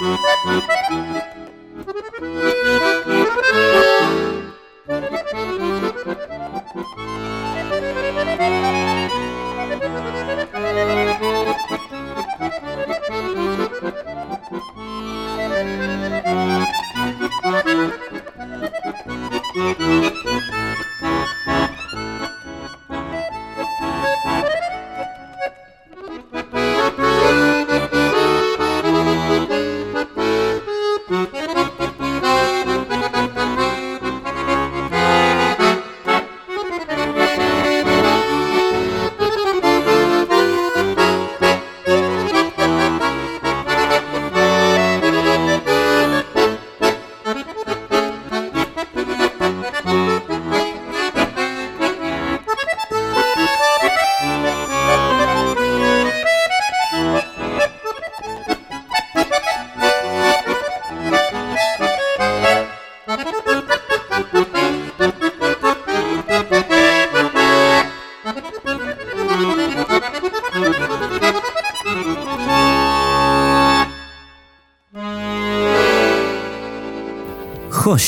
Thank you.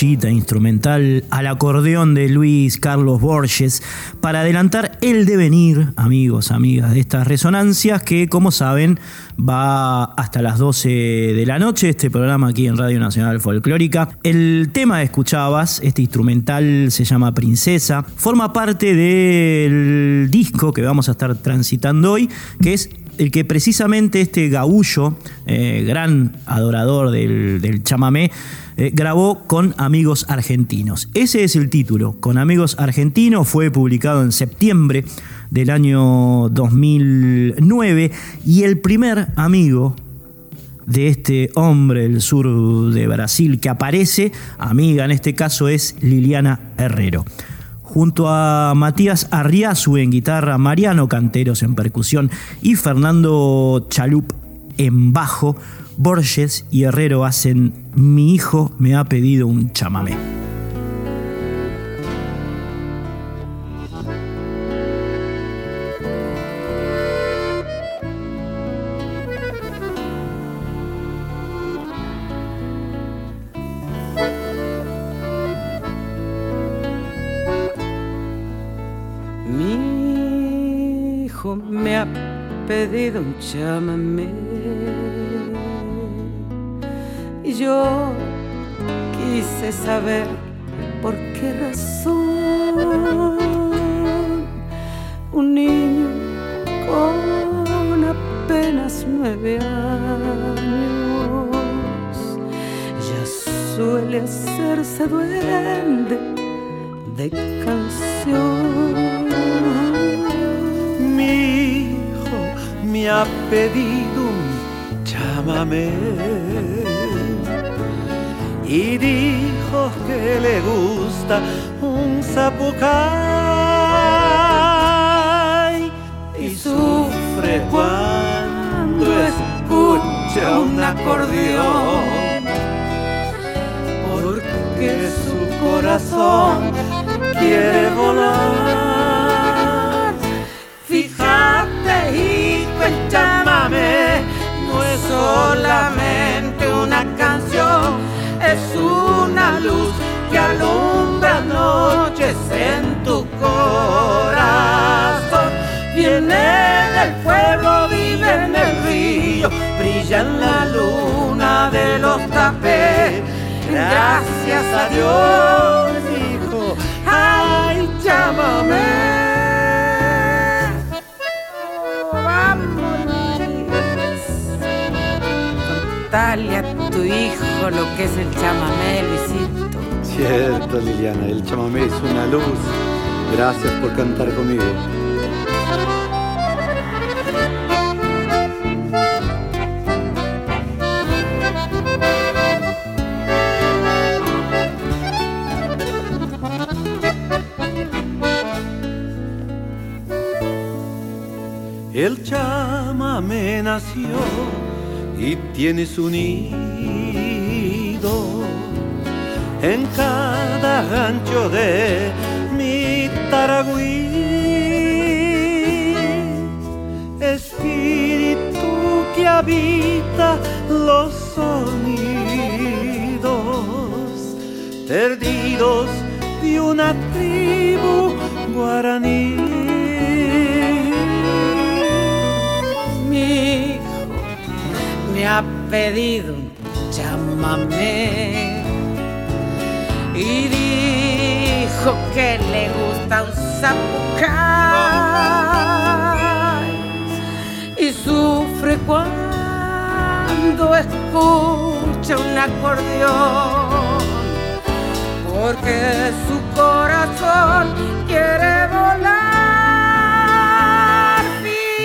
Instrumental al acordeón de Luis Carlos Borges para adelantar el devenir, amigos, amigas, de estas resonancias que, como saben, va hasta las 12 de la noche, este programa aquí en Radio Nacional Folclórica. El tema que escuchabas, este instrumental se llama Princesa, forma parte del disco que vamos a estar transitando hoy, que es el que precisamente este gaullo, eh, gran adorador del, del chamamé, eh, grabó con amigos argentinos. Ese es el título, con amigos argentinos, fue publicado en septiembre del año 2009 y el primer amigo de este hombre del sur de Brasil que aparece, amiga en este caso es Liliana Herrero junto a Matías Arriazu en guitarra, Mariano Canteros en percusión y Fernando Chalup en bajo, Borges y Herrero hacen Mi hijo me ha pedido un chamamé. Un chamamé yo quise saber pedido un chamamé y dijo que le gusta un zapucay. Y sufre cuando escucha un acordeón. Porque su corazón quiere luz que alumbra noches en tu corazón. Viene del pueblo, vive en el río, brilla en la luna de los tapés. Gracias a Dios, hijo, ay, llámame. Lo que es el chamamé, Luisito. Cierto, Liliana, el chamamé es una luz. Gracias por cantar conmigo. El chamamé nació y tiene su nido en cada gancho de mi Taragüí. Espíritu que habita los sonidos perdidos de una tribu guaraní. Mi hijo me ha pedido un que le gusta un zapucay y sufre cuando escucha un acordeón. Porque su corazón quiere volar.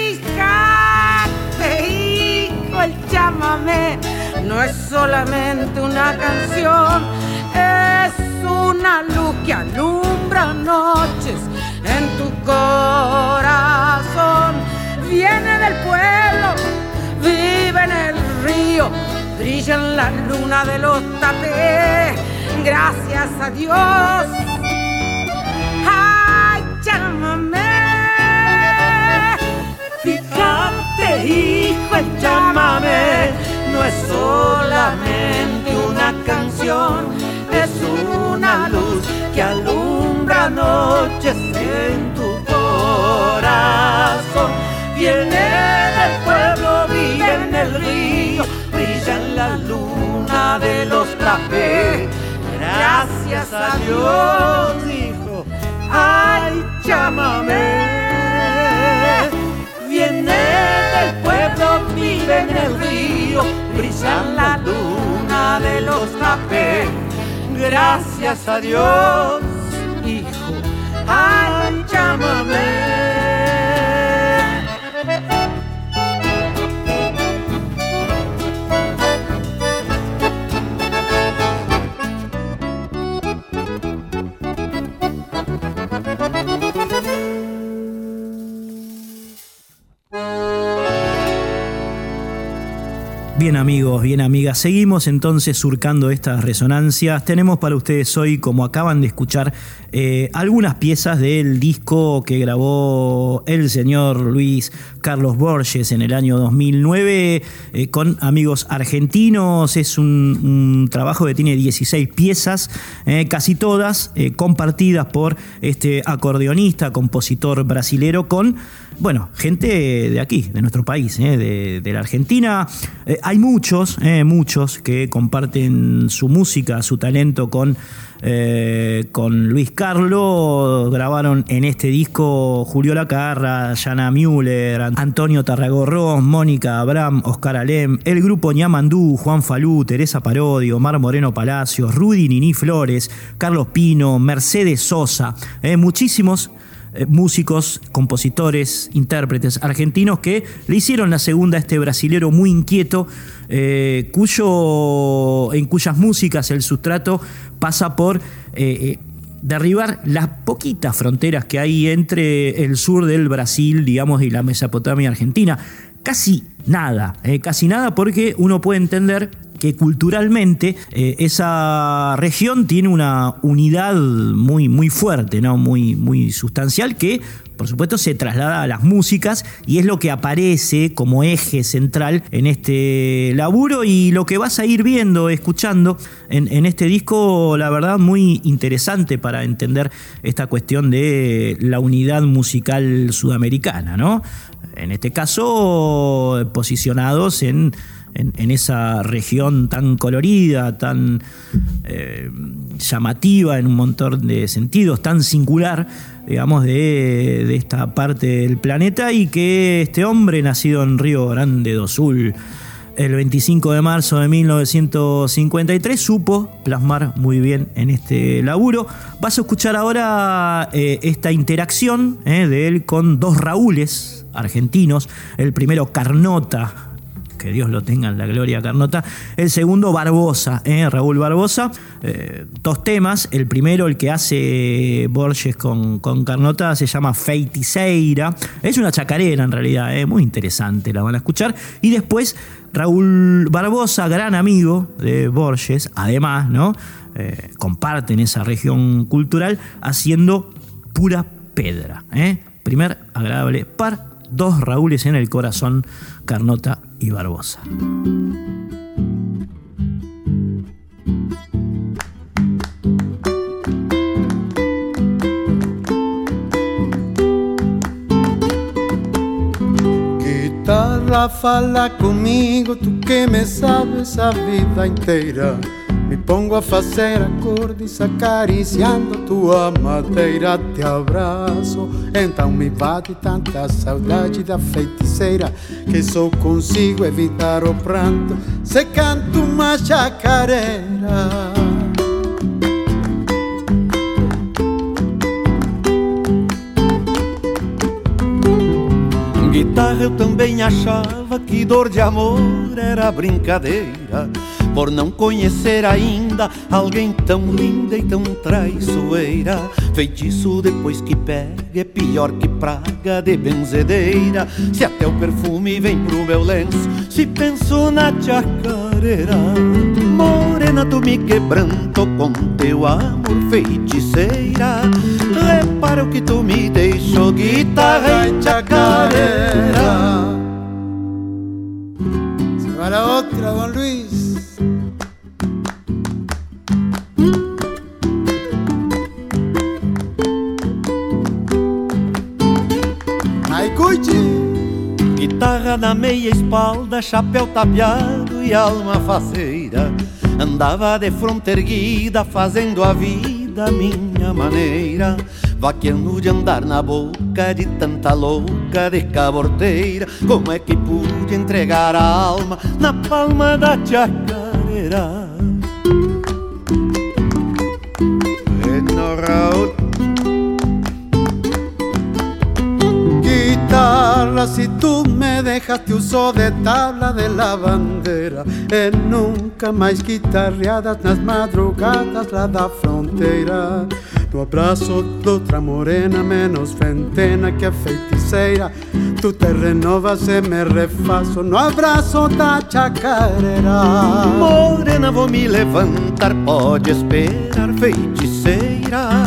Fíjate, hijo, el chamamé no es solamente una canción, es una luz que alumbra noches en tu corazón. Viene del pueblo, vive en el río, brilla en la luna de los tapés. Gracias a Dios. Ay, llámame. Fíjate, hijo, el chamamé no es solamente una canción, luz que alumbra noches en tu corazón. Viene del pueblo, vive en el río, brilla en la luna de los trapés. Gracias a Dios, hijo, ay, llámame. Viene del pueblo, vive en el río, brilla en la luna de los tapés. Gracias a Dios, hijo, llámame. Bien amigos, bien amigas, seguimos entonces surcando estas resonancias. Tenemos para ustedes hoy, como acaban de escuchar, eh, algunas piezas del disco que grabó el señor Luis Carlos Borges en el año 2009 eh, con amigos argentinos. Es un, trabajo que tiene 16 piezas, eh, casi todas compartidas por este acordeonista, compositor brasilero con bueno, gente de aquí, de nuestro país, eh, de, la Argentina. Eh, hay muchos, eh, muchos que comparten su música, su talento con, con Luis Carlos. Grabaron en este disco Julio Lacarra, Yana Müller, Antonio Tarragorrón, Mónica Abraham, Oscar Alem, el grupo Ñamandú, Juan Falú, Teresa Parodio, Mar Moreno Palacios, Rudy Nini Flores, Carlos Pino, Mercedes Sosa. muchísimos eh, músicos, compositores, intérpretes argentinos que le hicieron la segunda a este brasilero muy inquieto, eh, cuyo, en cuyas músicas el sustrato pasa por eh, derribar las poquitas fronteras que hay entre el sur del Brasil, digamos, y la Mesopotamia argentina. Casi nada, casi nada porque uno puede entender que culturalmente eh, esa región tiene una unidad muy, muy fuerte, ¿no? muy, muy sustancial que por supuesto se traslada a las músicas y es lo que aparece como eje central en este laburo y lo que vas a ir viendo, escuchando en, este disco, la verdad muy interesante para entender esta cuestión de la unidad musical sudamericana, ¿no? En este caso, posicionados en en, esa región tan colorida, tan eh, llamativa en un montón de sentidos, tan singular, digamos, de, esta parte del planeta y que este hombre, nacido en Río Grande do Sul, el 25 de marzo de 1953 supo plasmar muy bien en este laburo. Vas a escuchar ahora eh, esta interacción eh, de él con dos Raúles argentinos. El primero Carnota, que Dios lo tenga en la gloria Carnota. El segundo, Barbosa, ¿eh? Raúl Barbosa. Eh, dos temas. El primero, el que hace Borges con, con Carnota, se llama Feiticeira. Es una chacarera en realidad, ¿eh? muy interesante, la van a escuchar. Y después, Raúl Barbosa, gran amigo de Borges, además, ¿no? comparten esa región cultural haciendo pura pedra. Primer agradable par, dos Raúles en el corazón, Carnota y Barbosa. Guitarra, fala comigo, tú que me sabes a vida inteira. Me pongo a fazer acordes acariciando tua madeira Te abraço, então me bate tanta saudade da feiticeira Que só consigo evitar o pranto. Se canto uma chacareira. Guitarra eu também achava que dor de amor era brincadeira por não conhecer ainda alguém tão linda e tão traiçoeira. Feitiço depois que pega é pior que praga de benzedeira. Se até o perfume vem pro meu lenço, se penso na chacareira. Morena, tu me quebranto com teu amor, feiticeira. Repara o que tu me deixou, guitarra e chacareira. Se otra, Don Luis. Guitarra na meia espalda, chapéu tapeado e alma faceira. Andava de fronte erguida, fazendo a vida minha maneira. Vaqueando de andar na boca de tanta louca de caborteira. Como é que pude entregar a alma na palma da chacareira si tú me dejaste uso de tabla de la bandera. E nunca mais guitarreadas nas madrugadas lá da fronteira No abraço de outra morena menos ventena que a feiticeira. Tu te renovas e me refaço no abraço da chacareira Morena, vou me levantar, pode esperar, feiticeira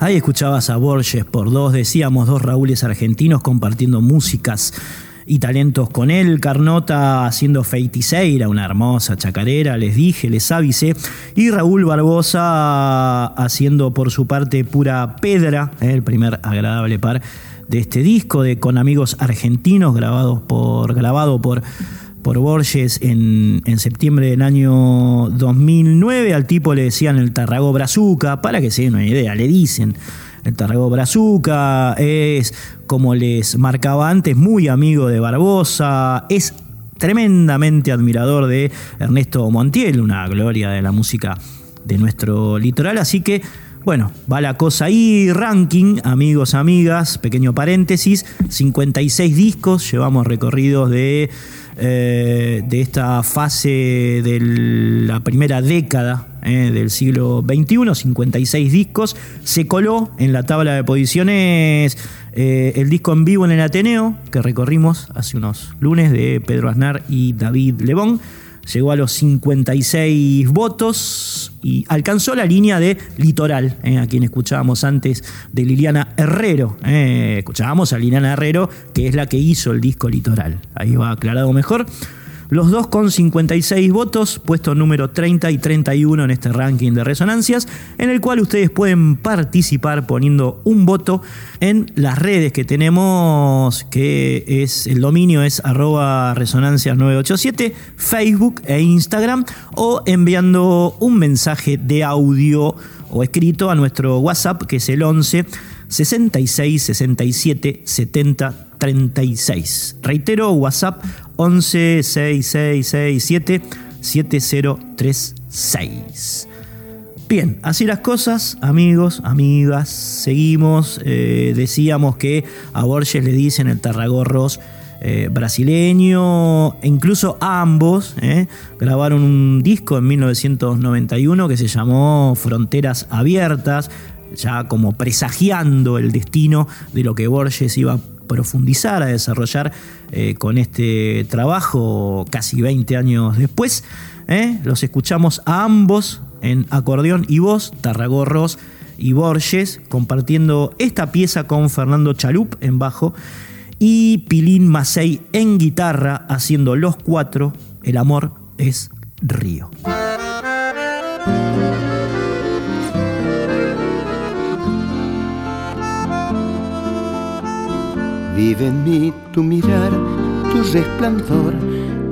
Ahí escuchabas a Borges por dos, decíamos dos Raúles argentinos compartiendo músicas y talentos con él. Carnota haciendo Feiticeira, una hermosa chacarera, les dije, les avisé. Y Raúl Barbosa haciendo por su parte pura pedra, eh, el primer agradable par de este disco de Con Amigos Argentinos, grabados por, grabado por por Borges en, septiembre del año 2009. Al tipo le decían el Tarragó Brazuca, para que se den una idea, le dicen el Tarragó Brazuca, es como les marcaba antes, muy amigo de Barbosa, es tremendamente admirador de Ernesto Montiel, una gloria de la música de nuestro litoral, así que bueno, va la cosa ahí, ranking, amigos, amigas, pequeño paréntesis, 56 discos, llevamos recorridos de eh, de esta fase de la primera década eh, del siglo XXI, 56 discos. Se coló en la tabla de posiciones eh, el disco en vivo en el Ateneo, que recorrimos hace unos lunes de Pedro Aznar y David Lebón llegó a los 56 votos y alcanzó la línea de Litoral, eh, a quien escuchábamos antes de Liliana Herrero. Eh, escuchábamos a Liliana Herrero, que es la que hizo el disco Litoral. Ahí va aclarado mejor. Los dos con 56 votos, puesto número 30 y 31 en este ranking de resonancias, en el cual ustedes pueden participar poniendo un voto en las redes que tenemos, que es el dominio es arroba resonancias 987, Facebook e Instagram, o enviando un mensaje de audio o escrito a nuestro WhatsApp, que es el 11 66 67 70 36. Reitero, WhatsApp 11 6667 7036. Bien, así las cosas, amigos, amigas, seguimos. Eh, decíamos que a Borges le dicen el Tarragorros eh, brasileño, e incluso ambos eh, grabaron un disco en 1991 que se llamó Fronteras Abiertas, ya como presagiando el destino de lo que Borges iba a profundizar, a desarrollar eh, con este trabajo casi 20 años después. ¿eh? Los escuchamos a ambos en acordeón y voz, Tarragorros y Borges, compartiendo esta pieza con Fernando Chalup en bajo y Pilín Macei en guitarra, haciendo los cuatro, El amor es río. Vive en mí tu mirar, tu resplandor,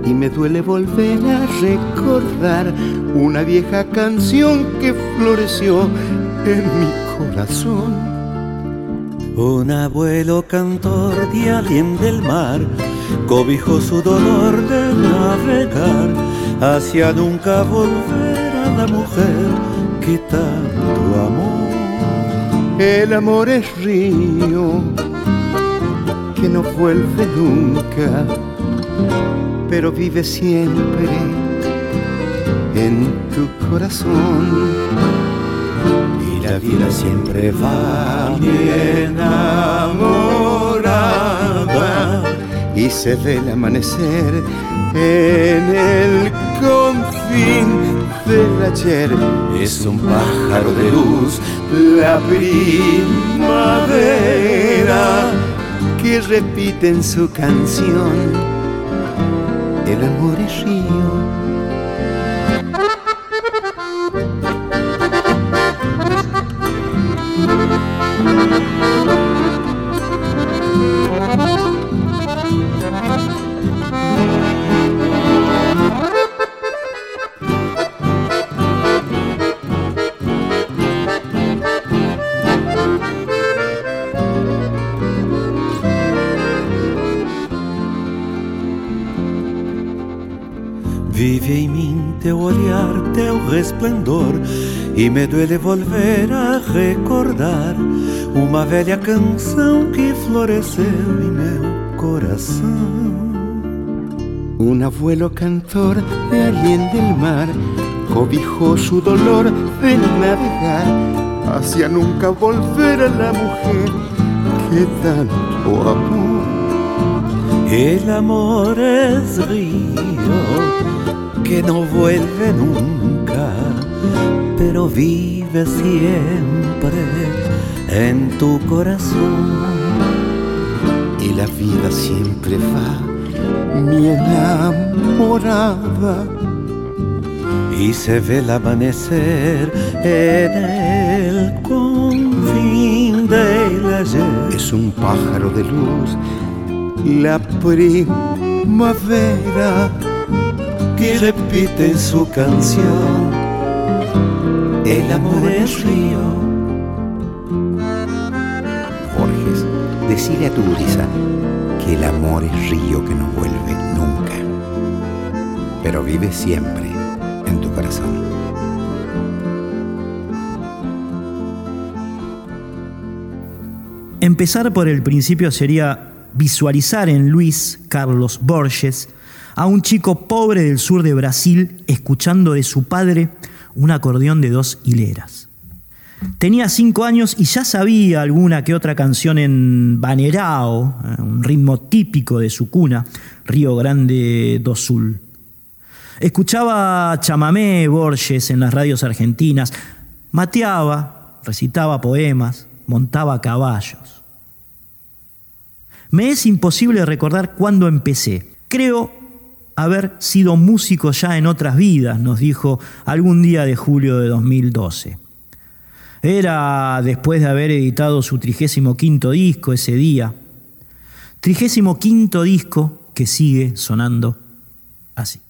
y me duele volver a recordar una vieja canción que floreció en mi corazón. Un abuelo cantor de alguien del mar cobijó su dolor de navegar hacia nunca volver a la mujer que tanto amó. El amor es río que no vuelve nunca, pero vive siempre en tu corazón. Y la vida siempre va bien enamorada y se ve el amanecer en el confín del ayer. Es un pájaro de luz, la primavera que repiten su canción. El amor es río e me duele volver a recordar uma velha canção que floresceu em meu coração. Un abuelo cantor de alguien del mar cobijó su dolor de navegar hacia nunca volver a la mujer que tanto amó. El amor es río que no vuelve nunca pero vive siempre en tu corazón. Y la vida siempre va, mi enamorada. Y se ve el amanecer en el confín del ayer. Es un pájaro de luz, la primavera que repite su canción. El amor es río Decide a tu brisa que el amor es río que no vuelve nunca, pero vive siempre en tu corazón. Empezar por el principio sería visualizar en Luis Carlos Borges a un chico pobre del sur de Brasil escuchando de su padre un acordeón de dos hileras. Tenía cinco años y ya sabía alguna que otra canción en banerao, eh, un ritmo típico de su cuna, Río Grande do Sul. Escuchaba chamamé Borges en las radios argentinas, mateaba, recitaba poemas, montaba caballos. Me es imposible recordar cuándo empecé. Creo haber sido músico ya en otras vidas, nos dijo algún día de julio de 2012. Era después de haber editado su trigésimo quinto disco ese día. Trigésimo quinto disco que sigue sonando así.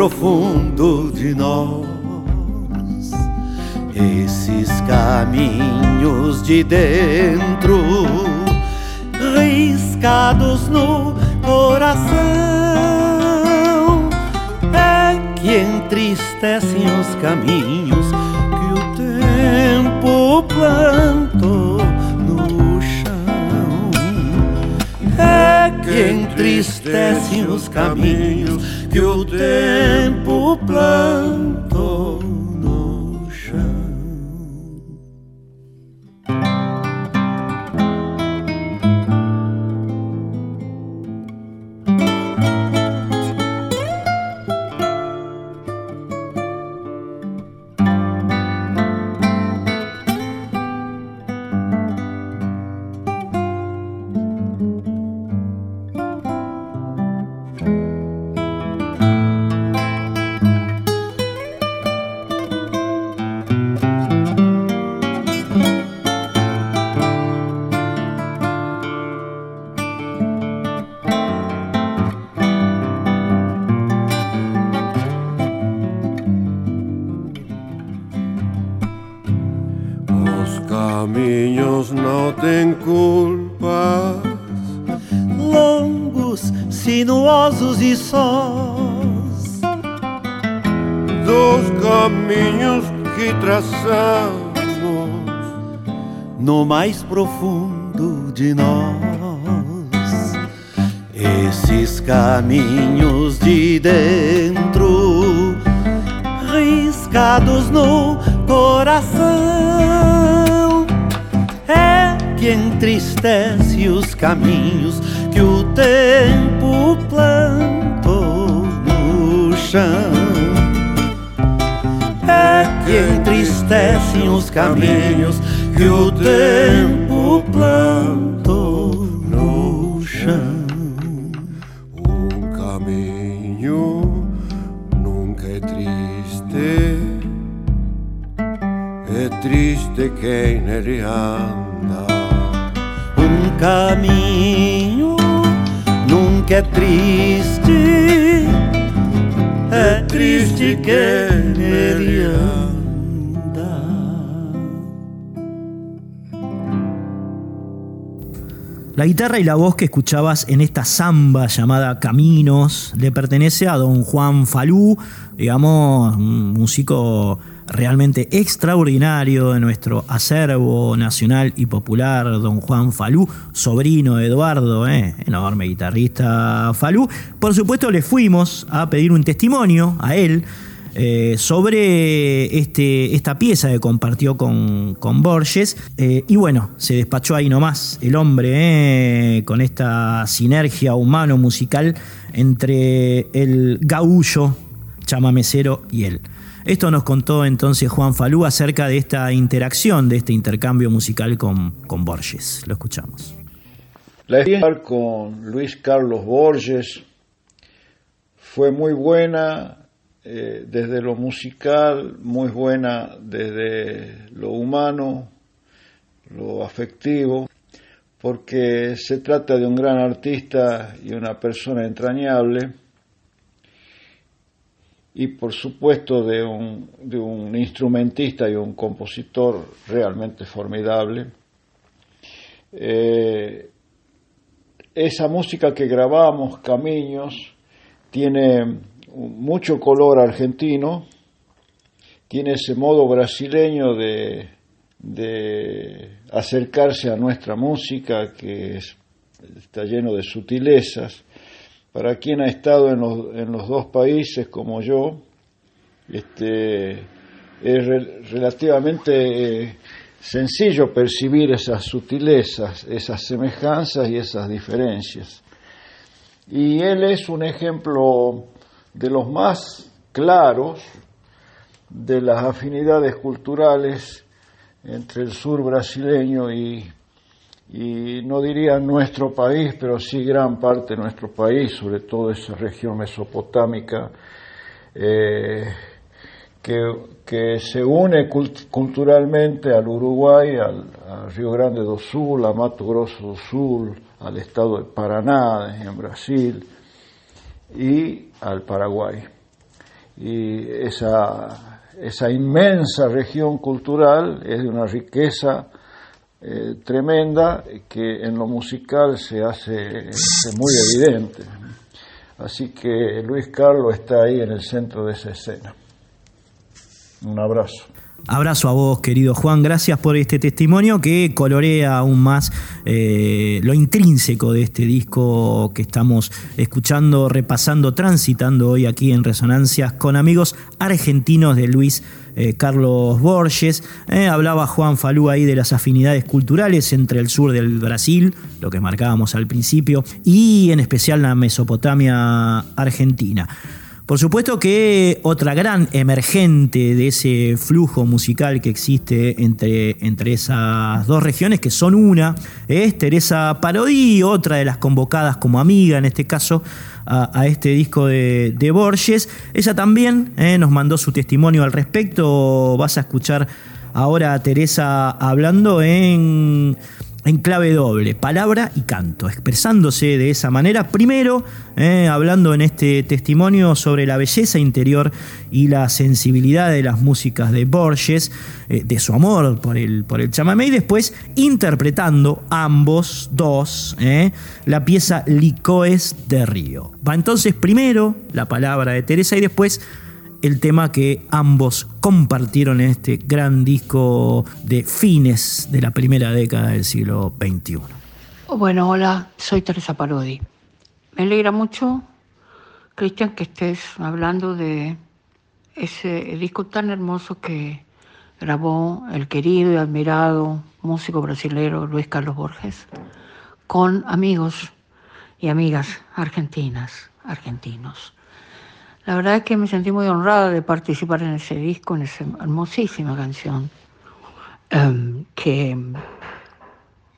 Profundo de nós. Esses caminhos de dentro, riscados no coração, é que entristecem os caminhos que o tempo plantou que entristecem os caminhos que o tempo plantou. É que entristece os caminhos que o tempo plantou no chão. É que entristecem os caminhos que o tempo plantou nele anda. Um caminho nunca é triste, é triste nele anda. La guitarra y la voz que escuchabas en esta samba llamada Caminos le pertenece a don Juan Falú, digamos, un músico realmente extraordinario de nuestro acervo nacional y popular, don Juan Falú, sobrino de Eduardo, ¿eh? enorme guitarrista Falú. Por supuesto le fuimos a pedir un testimonio a él eh, sobre este, esta pieza que compartió con, Borges. Eh, y bueno, se despachó ahí nomás el hombre eh, con esta sinergia humano-musical entre el gaullo, chamamecero y él. Esto nos contó entonces Juan Falú acerca de esta interacción, de este intercambio musical con, con Borges. Lo escuchamos. La experiencia con Luis Carlos Borges fue muy buena, eh, desde lo musical, muy buena desde lo humano, lo afectivo, porque se trata de un gran artista y una persona entrañable, y por supuesto de un, de un instrumentista y un compositor realmente formidable. Eh, esa música que grabamos, Caminos, tiene mucho color argentino, tiene ese modo brasileño de, de acercarse a nuestra música que está lleno de sutilezas. Para quien ha estado en los, en los dos países como yo, este, es relativamente eh, sencillo percibir esas sutilezas, esas semejanzas y esas diferencias. Y él es un ejemplo de los más claros de las afinidades culturales entre el sur brasileño y, no diría nuestro país, pero sí gran parte de nuestro país, sobre todo esa región mesopotámica, eh, que, se une culturalmente al Uruguay, al, Río Grande do Sul, a Mato Grosso do Sul, al estado de Paraná en Brasil, y al Paraguay. Y esa, esa inmensa región cultural es de una riqueza eh, tremenda que en lo musical se hace, muy evidente. Así que Luis Carlos está ahí en el centro de esa escena. Un abrazo. Abrazo a vos, querido Juan. Gracias por este testimonio que colorea aún más eh, lo intrínseco de este disco que estamos escuchando, repasando, transitando hoy aquí en Resonancias con amigos argentinos de Luis eh, Carlos Borges. Eh, hablaba Juan Falú ahí de las afinidades culturales entre el sur del Brasil, lo que marcábamos al principio, y en especial la Mesopotamia argentina. Por supuesto que otra gran emergente de ese flujo musical que existe entre, entre esas dos regiones, que son una, es Teresa Parodi, otra de las convocadas como amiga en este caso a, este disco de, Borges. Ella también eh, nos mandó su testimonio al respecto. Vas a escuchar ahora a Teresa hablando en en clave doble, palabra y canto, expresándose de esa manera. Primero, eh, hablando en este testimonio sobre la belleza interior y la sensibilidad de las músicas de Borges, eh, de su amor por el, por el chamamé, y después interpretando ambos dos eh, la pieza Licoes de Río. Va entonces primero la palabra de Teresa y después el tema que ambos compartieron en este gran disco de fines de la primera década del siglo XXI. Bueno, hola, soy Teresa Parodi. Me alegra mucho, Cristian, que estés hablando de ese disco tan hermoso que grabó el querido y admirado músico brasileño Luis Carlos Borges con amigos y amigas argentinas, argentinos. La verdad es que me sentí muy honrada de participar en ese disco, en esa hermosísima canción em, que,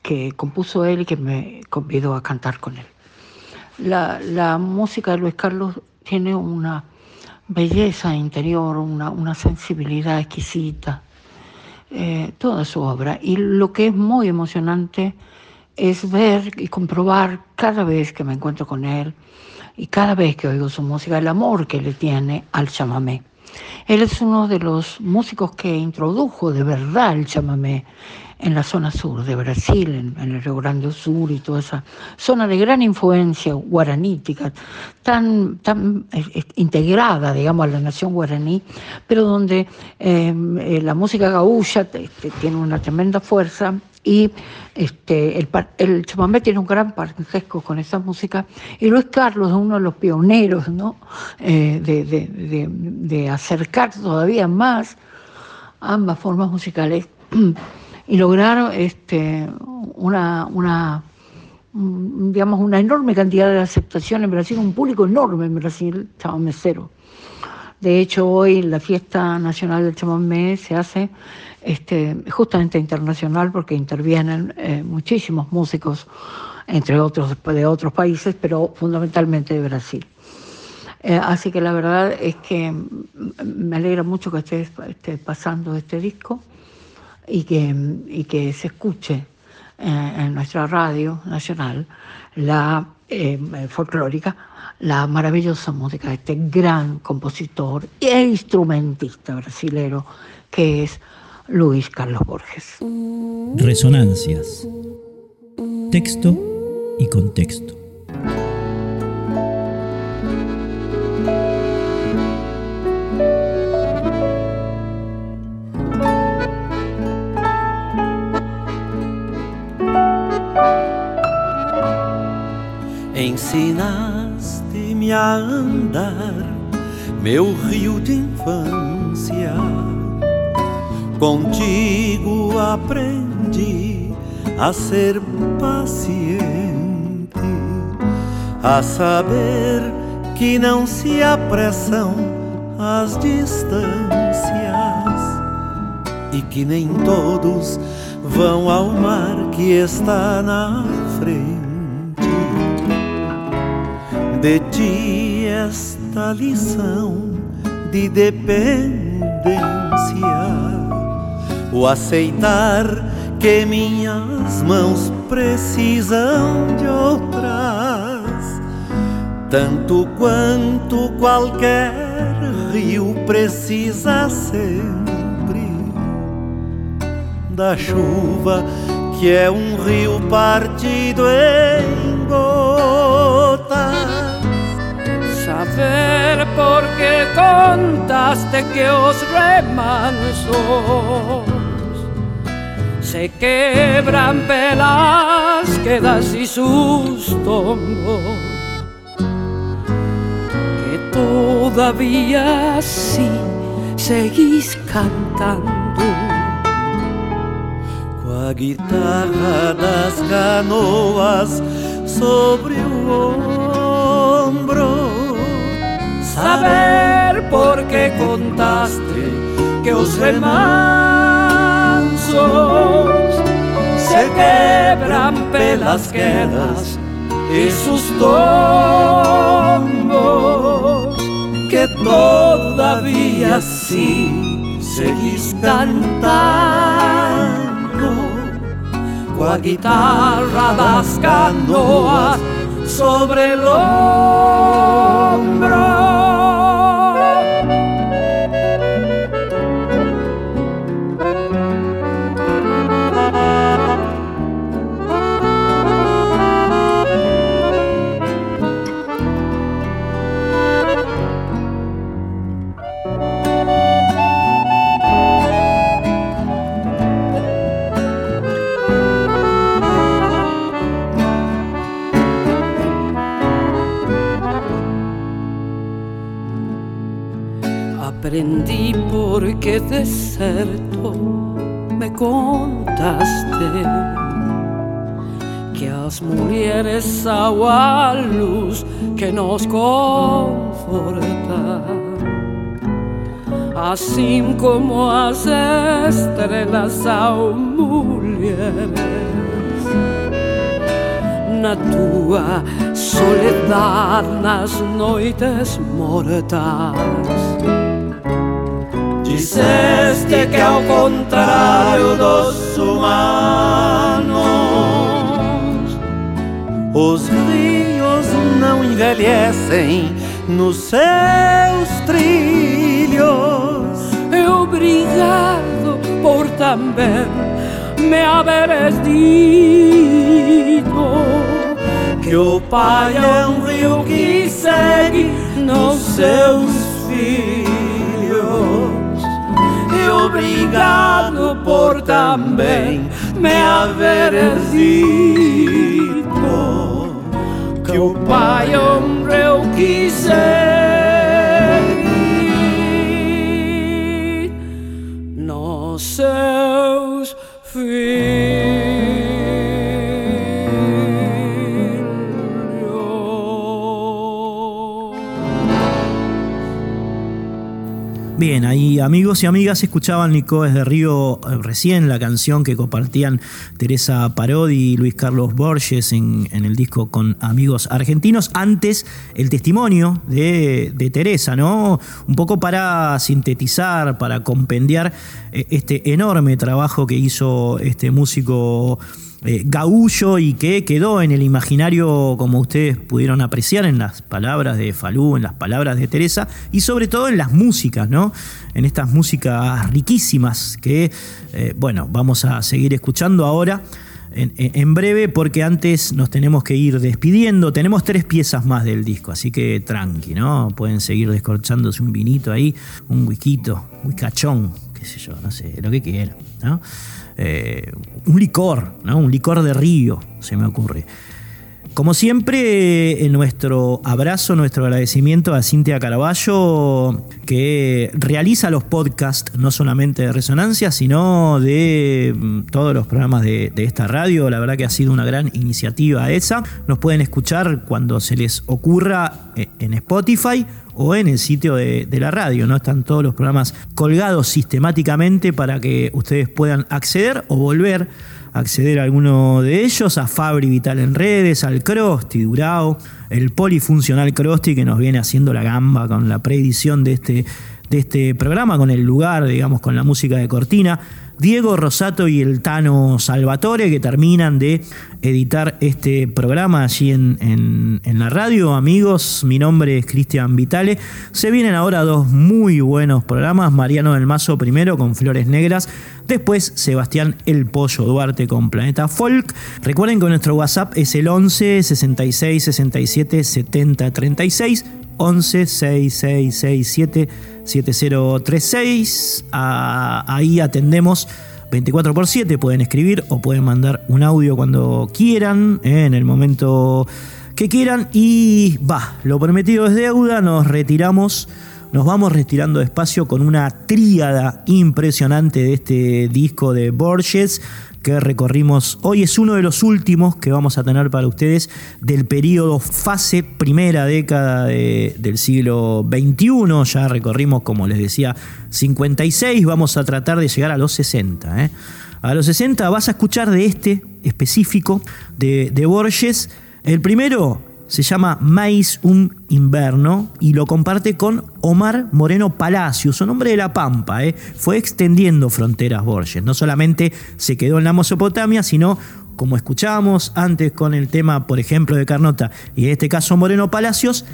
que compuso él y que me convidó a cantar con él. La, música de Luis Carlos tiene una belleza interior, una, sensibilidad exquisita, eh, toda su obra. Y lo que es muy emocionante es ver y comprobar cada vez que me encuentro con él, y cada vez que oigo su música, el amor que le tiene al chamamé. Él es uno de los músicos que introdujo de verdad el chamamé en la zona sur de Brasil, en, el Río Grande do Sur y toda esa zona de gran influencia guaranítica, tan, tan integrada, digamos, a la nación guaraní, pero donde eh, eh, la música gaúcha tiene una tremenda fuerza y este, el, el chamamé tiene un gran parentesco con esa música y Luis Carlos es uno de los pioneros ¿no? Eh, de, acercar todavía más ambas formas musicales y lograr este, una, una, digamos, una enorme cantidad de aceptación en Brasil, un público enorme en Brasil, chamamecero. De hecho, hoy la fiesta nacional del chamamé se hace este, justamente internacional porque intervienen eh, muchísimos músicos, entre otros de otros países, pero fundamentalmente de Brasil. Eh, así que la verdad es que me alegra mucho que estés, esté pasando este disco y que, y que se escuche eh, en nuestra radio nacional, la folclórica, la maravillosa música de este gran compositor e instrumentista brasilero que es Luis Carlos Borges. Resonancias. Texto y contexto. A andar, meu rio de infância Contigo aprendi a ser paciente, a saber que não se apressam as distâncias e que nem todos vão ao mar que está na frente. De ti esta lição de dependência o aceitar que minhas mãos precisam de outras, tanto quanto qualquer rio precisa sempre da chuva que é um rio partido em gotas. Saber por que contaste que os remansos se quebran pelas quedas y sus tombos, que todavía sí seguís cantando. Coa guitarra das canoas sobre o ombro, saber por qué contaste que os remansos se quebran pelas quedas y sus tombos que todavía sí seguís cantando la guitarra das canoas sobre el hombro. Porque deserto me contaste que as mulheres agua luz que nos conforta. Así como as estrelas son mulheres na tua soledad nas noites mortais Disseste que ao contrário dos humanos, os rios não envelhecem nos seus trilhos. Obrigado por também me haveres dito que o Pai é um rio que segue nos seus filhos obrigado por também me haveres dito que o Pai hombre eu quiser nos seus filhos. Amigos y amigas escuchaban Nicoes de Río eh, recién la canción que compartían Teresa Parodi y Luis Carlos Borges en, el disco con amigos argentinos. Antes el testimonio de, de, Teresa, ¿no? Un poco para sintetizar, para compendiar eh, este enorme trabajo que hizo este músico eh, gaullo y que quedó en el imaginario, como ustedes pudieron apreciar en las palabras de Falú, en las palabras de Teresa y sobre todo en las músicas, ¿no? En estas músicas riquísimas que, eh, bueno, vamos a seguir escuchando ahora. En, breve, porque antes nos tenemos que ir despidiendo. Tenemos tres piezas más del disco, así que tranqui, ¿no? Pueden seguir descorchándose un vinito ahí, un wikito, un wikachón, qué sé yo, no sé, lo que quieran, ¿no? Eh, un licor, ¿no? un licor de río, se me ocurre. Como siempre, en nuestro abrazo, nuestro agradecimiento a Cintia Caraballo, que realiza los podcasts no solamente de Resonancia, sino de mm, todos los programas de, de, esta radio. La verdad que ha sido una gran iniciativa esa. Nos pueden escuchar cuando se les ocurra eh, en Spotify o en el sitio de, la radio, ¿no? Están todos los programas colgados sistemáticamente para que ustedes puedan acceder o volver acceder a alguno de ellos, a Fabri Vital en redes, al Crosti Durao, el polifuncional Crosti que nos viene haciendo la gamba con la preedición de este, de este programa, con el lugar, digamos, con la música de cortina. Diego Rosato y el Tano Salvatore, que terminan de editar este programa allí en, la radio. Amigos, mi nombre es Cristian Vitale. Se vienen ahora dos muy buenos programas. Mariano del Mazo primero con Flores Negras. Después Sebastián El Pollo Duarte con Planeta Folk. Recuerden que nuestro WhatsApp es el 11 66 67 70 36. 11 6667 7036. ahí atendemos 24 por 7. Pueden escribir o pueden mandar un audio cuando quieran, eh, en el momento que quieran. Y va, lo prometido es deuda. Nos retiramos. Nos vamos retirando despacio con una tríada impresionante de este disco de Borges que recorrimos hoy es uno de los últimos que vamos a tener para ustedes del periodo fase primera década del siglo XXI. Ya recorrimos, como les decía, 56, vamos a tratar de llegar a los 60. ¿eh? A los 60 vas a escuchar de este específico de, de Borges. El primero, se llama Maíz un Inverno y lo comparte con Omar Moreno Palacios, un hombre de La Pampa. ¿eh? Fue extendiendo fronteras Borges. No solamente se quedó en la Mesopotamia, sino como escuchábamos antes con el tema, por ejemplo, de Carnota y en este caso Moreno Palacios,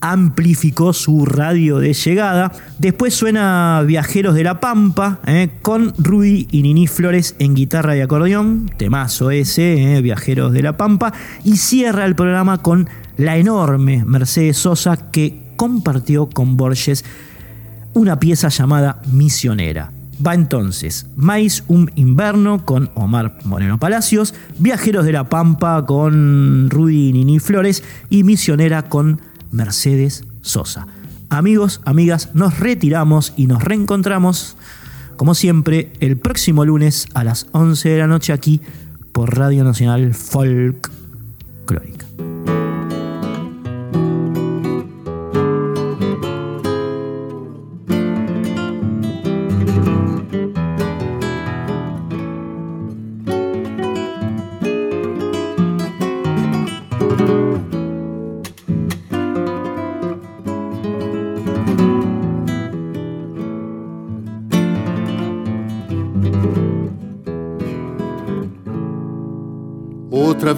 amplificó su radio de llegada. Después suena Viajeros de la Pampa, eh, con Rudy y Nini Flores en guitarra y acordeón, temazo ese, eh, Viajeros de la Pampa, y cierra el programa con la enorme Mercedes Sosa que compartió con Borges una pieza llamada Misionera. Va entonces Maíz un invierno con Omar Moreno Palacios, Viajeros de la Pampa con Rudy Nini Flores y Misionera con Mercedes Sosa. Amigos, amigas, nos retiramos y nos reencontramos, como siempre, el próximo lunes a las 11 de la noche aquí por Radio Nacional Folk.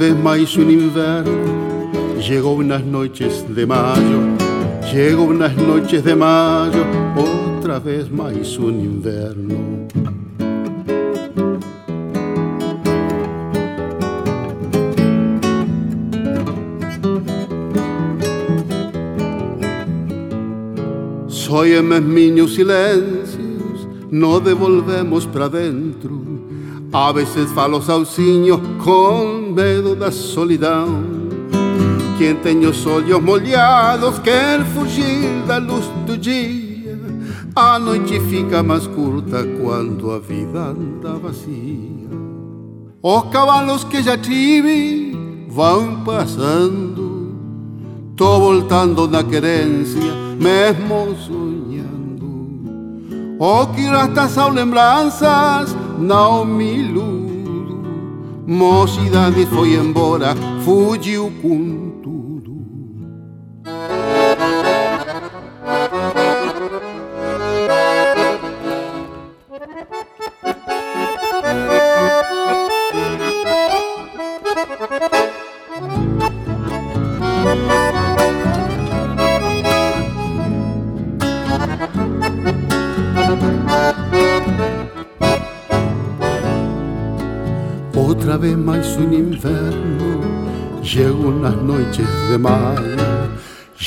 Vez más un invierno, llegó unas noches de mayo, llegó unas noches de mayo, otra vez más un invierno. Soy en mis silencios, no devolvemos para dentro. A veces falo saucinho con medo da solidão. Quem tem os olhos molhados quer fugir da luz do dia. A noite fica mais curta quando a vida anda vazia. Os cavalos que já tive vão passando. Tô voltando na querência, mesmo sonhando. O que resta são lembranças, Naomi Lu mocidade foi embora fugiu cun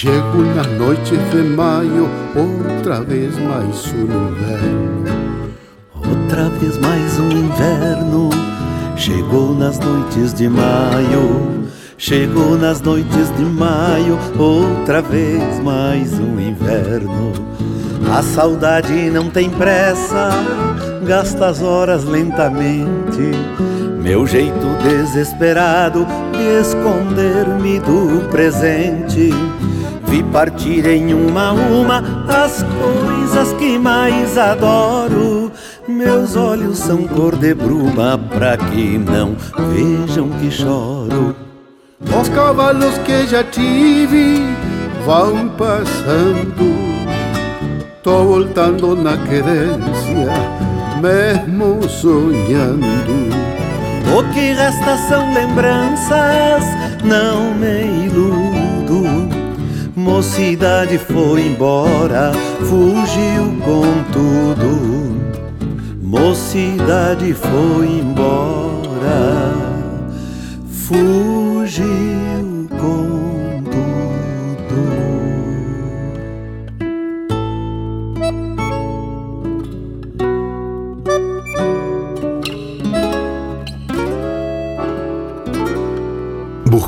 llego nas noites de maio, outra vez mais um inverno. Outra vez mais um inverno, chegou nas noites de maio. Chegou nas noites de maio, outra vez mais um inverno. A saudade não tem pressa, gasta as horas lentamente meu jeito desesperado de esconder-me do presente. Vi partir em uma a uma as coisas que mais adoro. Meus olhos são cor de bruma pra que não vejam que choro. Os cavalos que já tive vão passando. Tô voltando na querência, mesmo sonhando. O que resta são lembranças, não me iludo. Mocidade foi embora, fugiu com tudo. Mocidade foi embora, fugiu com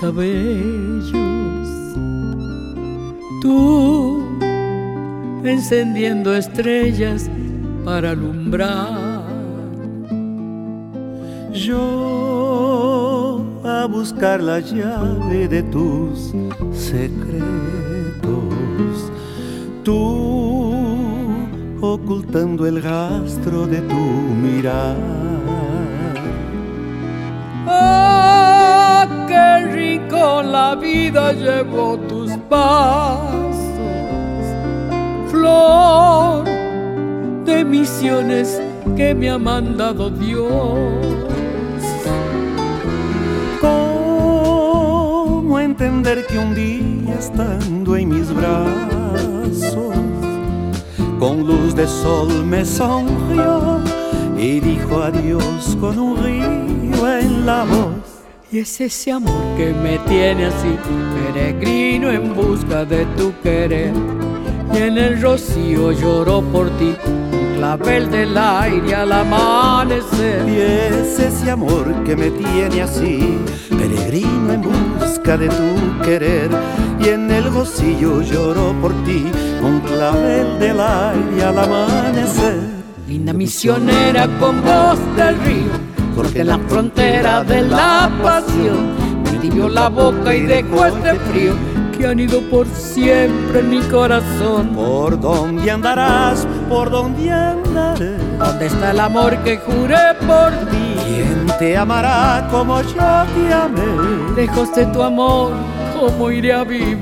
Cabellos. Tú encendiendo estrellas para alumbrar. Yo a buscar la llave de tus secretos. Tú ocultando el rastro de tu mirar la vida llevo tus pasos, flor de misiones que me ha mandado Dios. ¿Cómo entender que un día estando en mis brazos, con luz de sol me sonrió y dijo adiós con un río en la voz? Y es ese amor que me tiene así, peregrino en busca de tu querer. Y en el rocío lloro por ti, un clavel del aire al amanecer. Y es ese amor que me tiene así, peregrino en busca de tu querer. Y en el rocío lloro por ti, un clavel del aire al amanecer. Linda misionera con voz del río porque en la frontera de la pasión me dio la boca y dejó este frío que han ido por siempre en mi corazón. ¿Por dónde andarás? ¿Por dónde andaré? ¿Dónde está el amor que juré por ti? ¿Quién te amará como yo te amé? Lejos de tu amor, ¿cómo iré a vivir?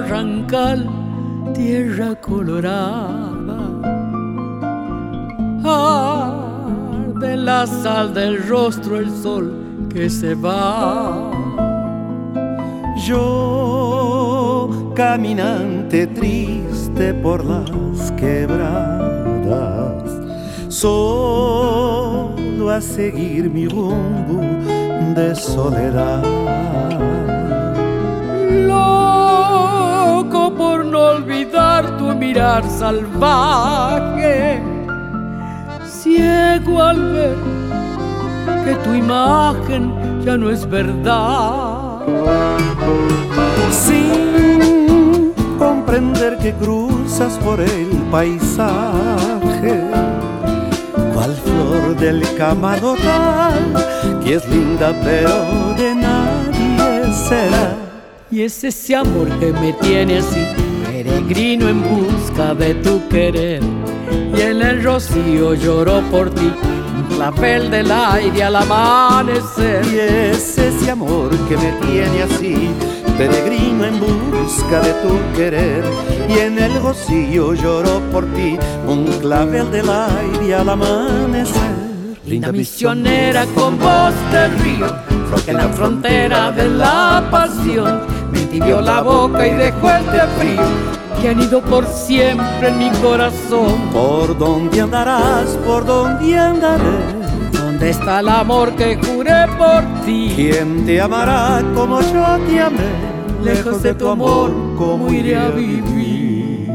Barrancal, tierra colorada. de la sal del rostro el sol que se va. Yo, caminante triste por las quebradas, solo a seguir mi rumbo de soledad tu mirar salvaje, ciego al ver que tu imagen ya no es verdad. Sin comprender que cruzas por el paisaje, cual flor del camarotal, que es linda pero de nadie será. Y es ese amor que me tiene así peregrino en busca de tu querer. Y en el rocío lloró por ti, un clavel del aire al amanecer. Y es ese amor que me tiene así, peregrino en busca de tu querer. Y en el rocío lloró por ti, un clavel del aire al amanecer. Linda misionera con voz del río, porque en la frontera de la pasión me tibió la boca y dejó este frío que han ido por siempre en mi corazón. ¿Por dónde andarás? ¿Por dónde andaré? ¿Dónde está el amor que juré por ti? ¿Quién te amará como yo te amé? Lejos de tu amor, ¿cómo iré a vivir?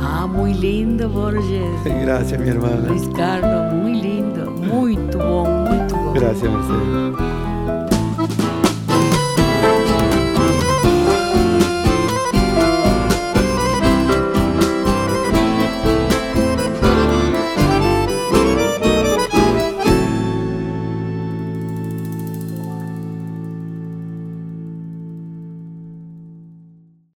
Ah, muy lindo, Borges. Gracias, mi hermana. Luis Carlos, muy lindo, muy tubón, muy tubón. Gracias, Mercedes.